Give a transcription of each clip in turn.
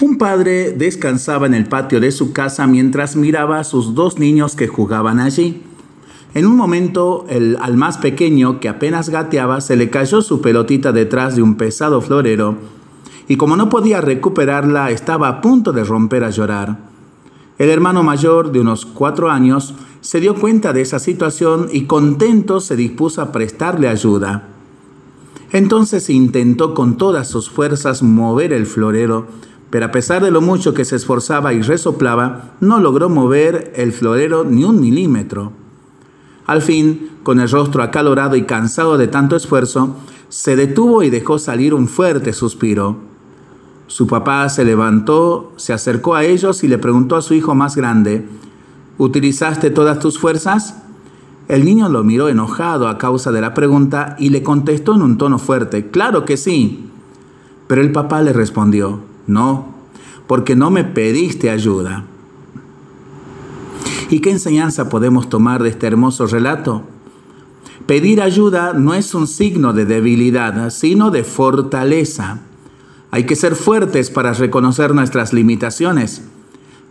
Un padre descansaba en el patio de su casa mientras miraba a sus dos niños que jugaban allí. En un momento, al más pequeño, que apenas gateaba, se le cayó su pelotita detrás de un pesado florero, y como no podía recuperarla, estaba a punto de romper a llorar. El hermano mayor, de unos cuatro años, se dio cuenta de esa situación y contento se dispuso a prestarle ayuda. Entonces intentó con todas sus fuerzas mover el florero, pero a pesar de lo mucho que se esforzaba y resoplaba, no logró mover el florero ni un milímetro. Al fin, con el rostro acalorado y cansado de tanto esfuerzo, se detuvo y dejó salir un fuerte suspiro. Su papá se levantó, se acercó a ellos y le preguntó a su hijo más grande, ¿Utilizaste todas tus fuerzas? El niño lo miró enojado a causa de la pregunta y le contestó en un tono fuerte, claro que sí. Pero el papá le respondió, no, porque no me pediste ayuda. ¿Y qué enseñanza podemos tomar de este hermoso relato? Pedir ayuda no es un signo de debilidad, sino de fortaleza. Hay que ser fuertes para reconocer nuestras limitaciones.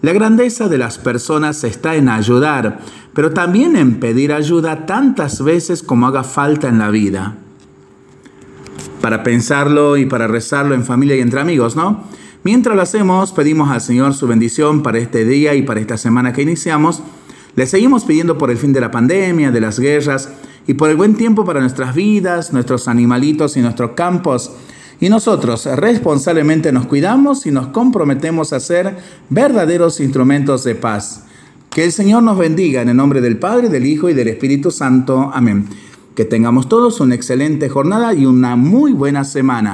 La grandeza de las personas está en ayudar, pero también en pedir ayuda tantas veces como haga falta en la vida. Para pensarlo y para rezarlo en familia y entre amigos, ¿no? Mientras lo hacemos, pedimos al Señor su bendición para este día y para esta semana que iniciamos. Le seguimos pidiendo por el fin de la pandemia, de las guerras y por el buen tiempo para nuestras vidas, nuestros animalitos y nuestros campos. Y nosotros responsablemente nos cuidamos y nos comprometemos a ser verdaderos instrumentos de paz. Que el Señor nos bendiga en el nombre del Padre, del Hijo y del Espíritu Santo. Amén. Que tengamos todos una excelente jornada y una muy buena semana.